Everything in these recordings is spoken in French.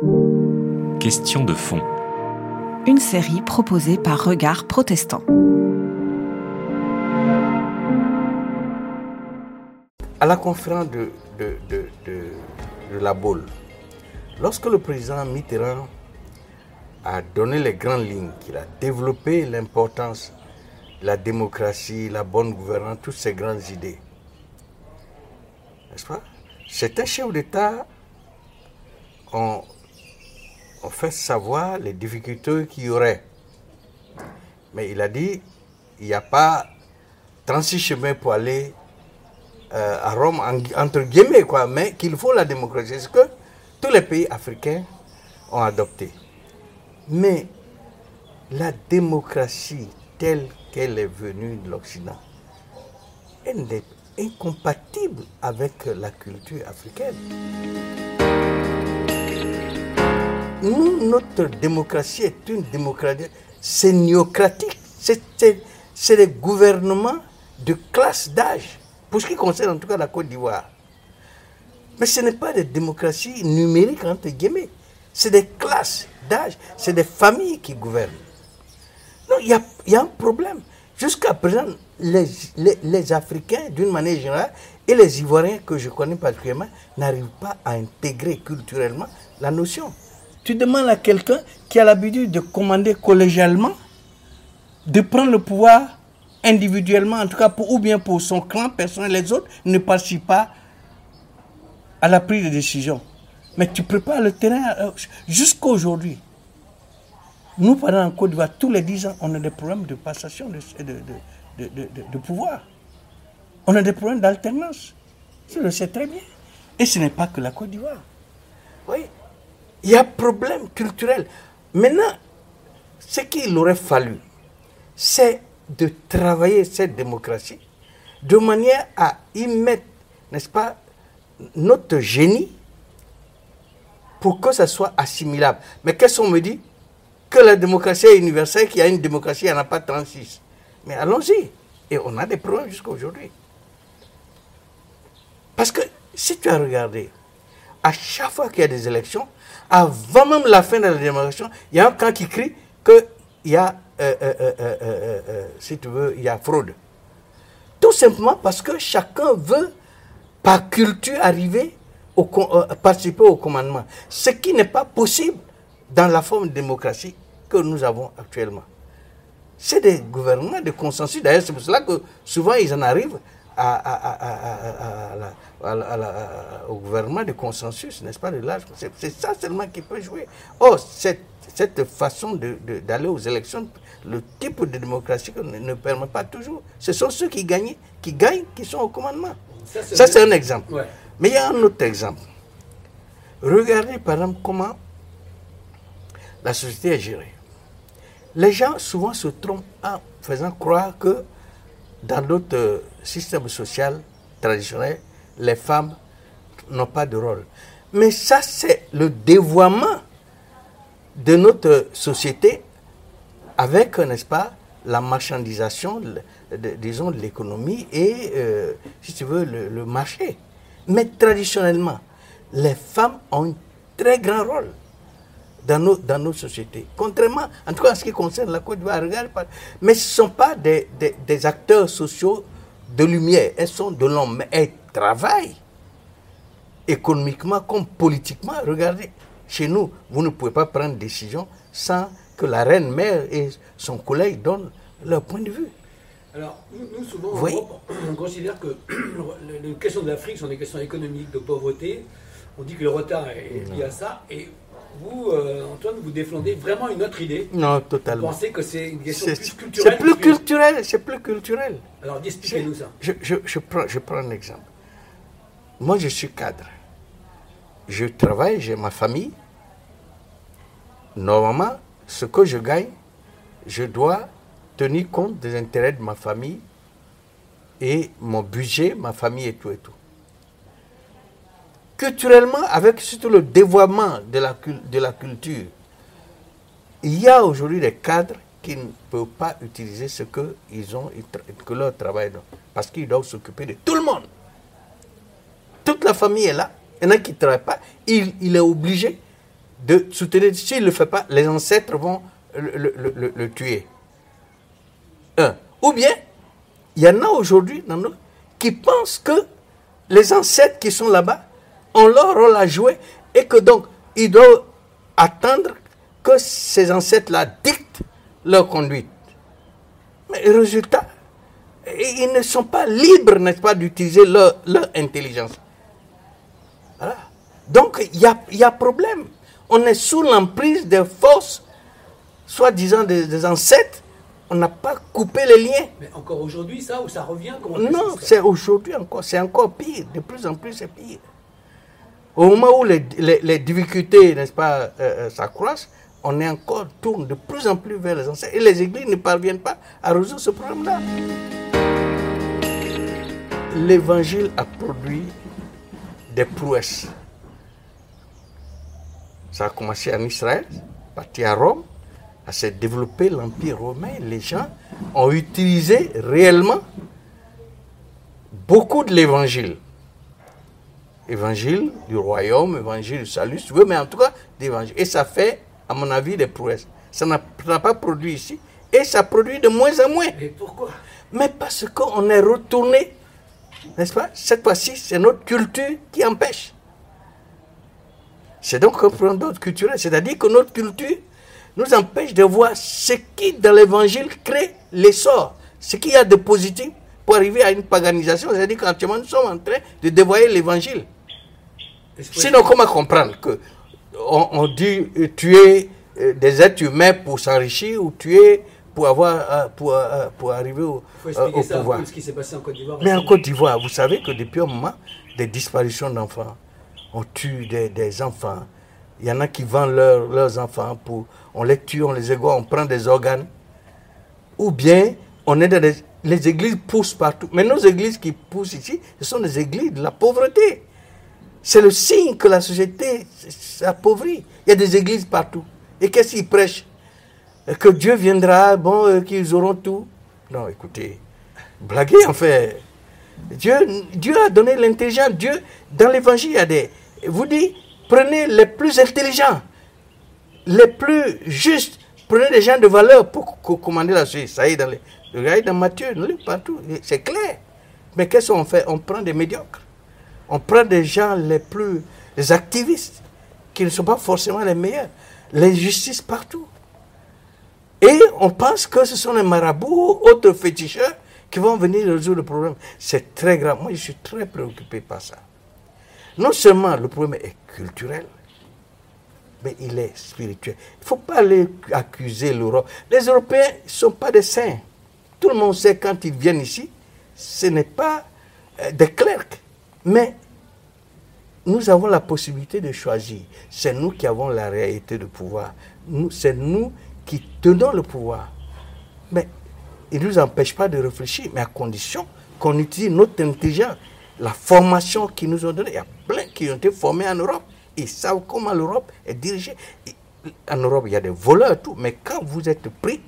Question de fond. Une série proposée par Regard Protestant. À la conférence de, de, de, de, la Baule, lorsque le président Mitterrand a donné les grandes lignes, qu'il a développé l'importance de la démocratie, la bonne gouvernance, toutes ces grandes idées, n'est-ce pas? Certains chefs d'État ont, ont fait savoir les difficultés qu'il y aurait. Mais il a dit, il n'y a pas 36 chemins pour aller euh, à Rome, entre guillemets, quoi, mais qu'il faut la démocratie. C'est ce que tous les pays africains ont adopté. Mais la démocratie telle qu'elle est venue de l'Occident, elle est incompatible avec la culture africaine. Nous, notre démocratie est une démocratie séniocratique. C'est le gouvernement de classe d'âge pour ce qui concerne en tout cas la Côte d'Ivoire. Mais ce n'est pas des démocraties numériques, entre guillemets. C'est des classes d'âge, c'est des familles qui gouvernent. Non, il y a, un problème. Jusqu'à présent, les, les, Africains, d'une manière générale, et les Ivoiriens que je connais particulièrement, n'arrivent pas à intégrer culturellement la notion. Tu demandes à quelqu'un qui a l'habitude de commander collégialement, de prendre le pouvoir individuellement, en tout cas, pour, ou bien pour son clan personnel, les autres ne participent pas à la prise de décision. Mais tu prépares le terrain euh, jusqu'à aujourd'hui. Nous, pendant en Côte d'Ivoire, tous les 10 ans, on a des problèmes de passation de, de, de, pouvoir. On a des problèmes d'alternance. Je le sais très bien. Et ce n'est pas que la Côte d'Ivoire. Oui, il y a problème culturel. Maintenant, ce qu'il aurait fallu, c'est de travailler cette démocratie de manière à y mettre, n'est-ce pas, notre génie pour que ça soit assimilable. Mais qu'est-ce qu'on me dit? Que la démocratie est universelle, qu'il y a une démocratie, il n'y en a pas 36. Mais allons-y. Et on a des problèmes jusqu'à aujourd'hui. Parce que si tu as regardé, à chaque fois qu'il y a des élections, avant même la fin de la démocratie, il y a un camp qui crie qu'il y a euh, euh, euh, si tu veux, il y a fraude. Tout simplement parce que chacun veut, par culture, arriver au, participer au commandement. Ce qui n'est pas possible dans la forme de démocratie que nous avons actuellement. C'est des gouvernements de consensus. D'ailleurs, c'est pour cela que souvent ils en arrivent au gouvernement de consensus, n'est-ce pas, de l'âge. C'est ça seulement qui peut jouer. Or, cette, cette façon d'aller aux élections le type de démocratie ne, permet pas toujours. Ce sont ceux qui gagnent, qui gagnent, qui sont au commandement. Ça, c'est un exemple. Mais il y a un autre exemple. Regardez par exemple comment la société est gérée. Les gens souvent se trompent en faisant croire que dans d'autres systèmes sociaux traditionnels, les femmes n'ont pas de rôle. Mais ça, c'est le dévoiement de notre société avec, n'est-ce pas, la marchandisation, disons, de l'économie et, euh, si tu veux, le, marché. Mais traditionnellement, les femmes ont un très grand rôle dans nos, dans nos sociétés. Contrairement, en tout cas en ce qui concerne la Côte d'Ivoire, mais ce ne sont pas des, des, acteurs sociaux de lumière, elles sont de l'homme, mais elles travaillent économiquement comme politiquement. Regardez, chez nous, vous ne pouvez pas prendre décision sans que la reine mère et son collègue donnent leur point de vue. Alors, nous, souvent, on considère que les questions de l'Afrique sont des questions économiques, de pauvreté. On dit que le retard est lié à ça. Et vous, euh, Antoine, vous défendez vraiment une autre idée? Non, totalement. Vous pensez que c'est une question plus culturelle C'est plus culturel, c'est plus culturel. Alors, expliquez-nous ça. Je, je, prends, je prends un exemple. Moi, je suis cadre. Je travaille, j'ai ma famille. Normalement, ce que je gagne, je dois tenir compte des intérêts de ma famille et mon budget, ma famille et tout et tout. Culturellement, avec surtout le dévoiement de la, culture, il y a aujourd'hui des cadres qui ne peuvent pas utiliser ce qu'ils ont, que leur travail parce qu'ils doivent s'occuper de tout le monde. Toute la famille est là. Il y en a qui ne travaillent pas. Il, est obligé de soutenir. S'il ne le fait pas, les ancêtres vont le, tuer. Ou bien, il y en a aujourd'hui qui pensent que les ancêtres qui sont là-bas ont leur rôle à jouer et que donc ils doivent attendre que ces ancêtres-là dictent leur conduite. Mais résultat, ils ne sont pas libres, n'est-ce pas, d'utiliser leur, intelligence. Voilà. Donc, il y a, y a problème. On est sous l'emprise des forces, soi-disant des, ancêtres. On n'a pas coupé les liens. Mais encore aujourd'hui, ça, ou ça revient Non, c'est aujourd'hui encore. C'est encore pire. De plus en plus, c'est pire. Au moment où les, difficultés, n'est-ce pas, euh, euh, s'accroissent, on est encore tourne de plus en plus vers les ancêtres. Et les églises ne parviennent pas à résoudre ce problème-là. L'évangile a produit des prouesses. Ça a commencé en Israël, parti à Rome, à se développer l'Empire romain. Les gens ont utilisé réellement beaucoup de l'évangile. Évangile du royaume, évangile du salut, tu veux, mais en tout cas d'évangile. Et ça fait à mon avis, des prouesses. Ça n'a pas produit ici. Et ça produit de moins en moins. Mais pourquoi? Mais parce qu'on est retourné, n'est-ce pas? Cette fois-ci, c'est notre culture qui empêche. C'est donc un problème d'autre culturel. C'est-à-dire que notre culture nous empêche de voir ce qui, dans l'évangile, crée l'essor. Ce qu'il y a de positif pour arriver à une paganisation. C'est-à-dire qu'actuellement, nous sommes en train de dévoyer l'évangile. Sinon, comment comprendre que on, dit euh, tuer euh, des êtres humains pour s'enrichir ou tuer pour avoir euh, pour, pour arriver au, pouvoir? ce qui s'est passé en Côte d'Ivoire. Mais en Côte d'Ivoire, vous savez que depuis un moment, des disparitions d'enfants, on tue des, enfants. Il y en a qui vendent leurs enfants pour, on les tue, on les égorge, on prend des organes. Ou bien, on est dans des, les églises poussent partout. Mais nos églises qui poussent ici, ce sont des églises de la pauvreté. C'est le signe que la société s'appauvrit. Il y a des églises partout. Et qu'est-ce qu'ils prêchent? Que Dieu viendra, bon, euh, qu'ils auront tout. Non, écoutez, blaguez en fait. Dieu, a donné l'intelligence. Dieu, dans l'évangile, il y a des. Vous dites, prenez les plus intelligents, les plus justes, prenez des gens de valeur pour commander la suite. Ça y est, dans les. Dans Matthieu, partout, c'est clair. Mais qu'est-ce qu'on fait? On prend des médiocres. On prend des gens les plus, les activistes, qui ne sont pas forcément les meilleurs. L'injustice partout. Et on pense que ce sont les marabouts, autres féticheurs, qui vont venir résoudre le problème. C'est très grave. Moi, je suis très préoccupé par ça. Non seulement le problème est culturel, mais il est spirituel. Il ne faut pas aller accuser l'Europe. Les Européens ne sont pas des saints. Tout le monde sait quand ils viennent ici, ce n'est pas euh, des clercs. Mais nous avons la possibilité de choisir. C'est nous qui avons la réalité de pouvoir. C'est nous qui tenons le pouvoir. Mais il ne nous empêche pas de réfléchir, mais à condition qu'on utilise notre intelligence, la formation qu'ils nous ont donnée. Il y a plein qui ont été formés en Europe. Ils savent comment l'Europe est dirigée. En Europe, il y a des voleurs et tout, mais quand vous êtes pris,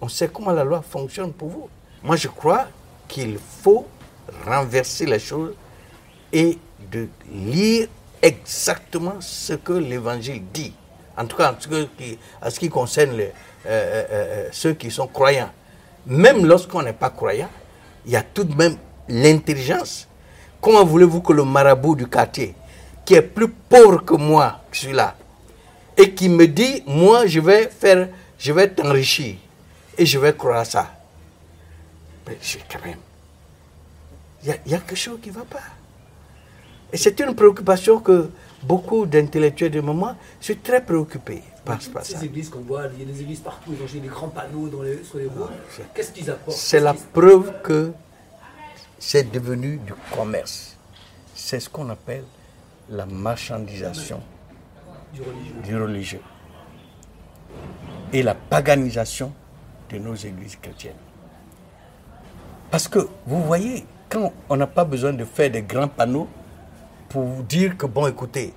on sait comment la loi fonctionne pour vous. Moi, je crois qu'il faut renverser les choses et de lire exactement ce que l'Évangile dit. En tout cas, en ce qui, ce qui concerne euh, euh, euh, ceux qui sont croyants. Même lorsqu'on n'est pas croyant, il y a tout de même l'intelligence. Comment voulez-vous que le marabout du quartier, qui est plus pauvre que moi, celui-là, et qui me dit, moi, je vais faire, je vais t'enrichir, et je vais croire à ça. Mais quand même, il y, a quelque chose qui ne va pas. Et c'est une préoccupation que beaucoup d'intellectuels de moment sont très préoccupés par, ça. Ces églises qu'on voit, il y a des églises partout, il y a des grands panneaux dans les, sur les routes. Qu'est-ce qu'ils apportent C'est la preuve que c'est devenu du commerce. C'est ce qu'on appelle la marchandisation du religieux. du religieux. Et la paganisation de nos églises chrétiennes. Parce que vous voyez, quand on n'a pas besoin de faire des grands panneaux, pour vous dire que, bon, écoutez,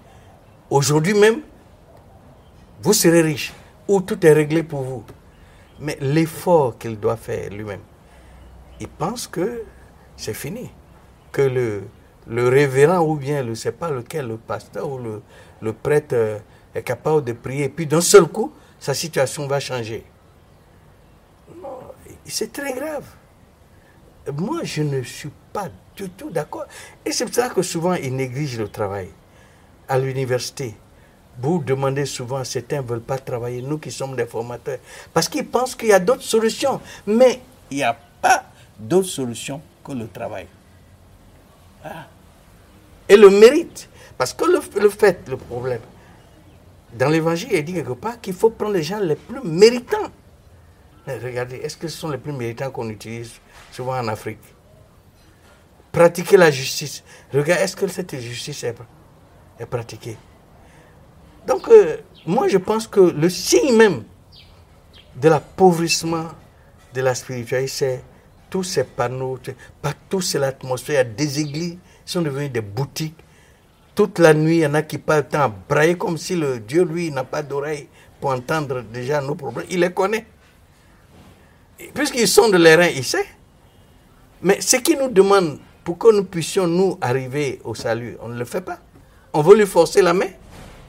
aujourd'hui même, vous serez riche, ou tout est réglé pour vous. Mais l'effort qu'il doit faire lui-même, il pense que c'est fini. Que le, révérend ou bien, ne sais pas lequel, le pasteur ou le, le prêtre est capable de prier, et puis d'un seul coup, sa situation va changer. C'est très grave. Moi, je ne suis pas du tout d'accord. Et c'est pour ça que souvent, ils négligent le travail. À l'université, vous demandez souvent, certains ne veulent pas travailler, nous qui sommes des formateurs, parce qu'ils pensent qu'il y a d'autres solutions. Mais il n'y a pas d'autre solution que le travail. Ah. Et le mérite. Parce que le, fait, le problème, dans l'évangile, il dit quelque part qu'il faut prendre les gens les plus méritants. regardez, est-ce que ce sont les plus méritants qu'on utilise souvent en Afrique? Pratiquer la justice. Regardez, est-ce que cette justice est, pratiquée? Donc, euh, moi, je pense que le signe même de l'appauvrissement de la spiritualité, c'est tous ces panneaux, partout c'est l'atmosphère, des églises sont devenues des boutiques. Toute la nuit, il y en a qui partent à brailler comme si le Dieu, lui, n'a pas d'oreille pour entendre déjà nos problèmes. Il les connaît. Puisqu'ils sont de l'airain, il sait. Mais ce qu'il nous demande pour que nous puissions nous arriver au salut, on ne le fait pas. On veut lui forcer la main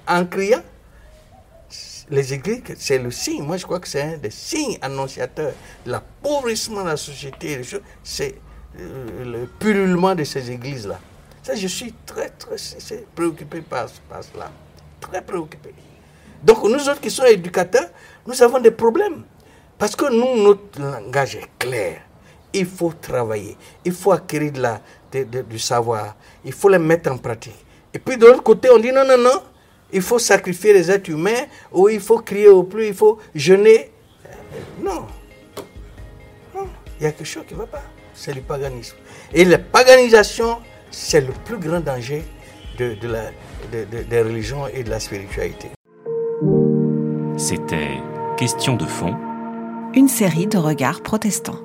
en criant les églises, c'est le signe. Moi, je crois que c'est un des signes annonciateurs de l'appauvrissement de la société. C'est euh, le pullulement de ces églises-là. Ça, je suis très, très préoccupé par, cela. Très préoccupé. Donc, nous autres qui sommes éducateurs, nous avons des problèmes. Parce que nous, notre langage est clair. Il faut travailler. Il faut acquérir de la, du savoir. Il faut le mettre en pratique. Et puis, de l'autre côté, on dit non, non, non il faut sacrifier les êtres humains, ou il faut crier au plus, il faut jeûner. Non. Il y a quelque chose qui ne va pas. C'est le paganisme. Et la paganisation, c'est le plus grand danger de, la, des religions et de la spiritualité. C'était Question de fond. Une série de regards protestants.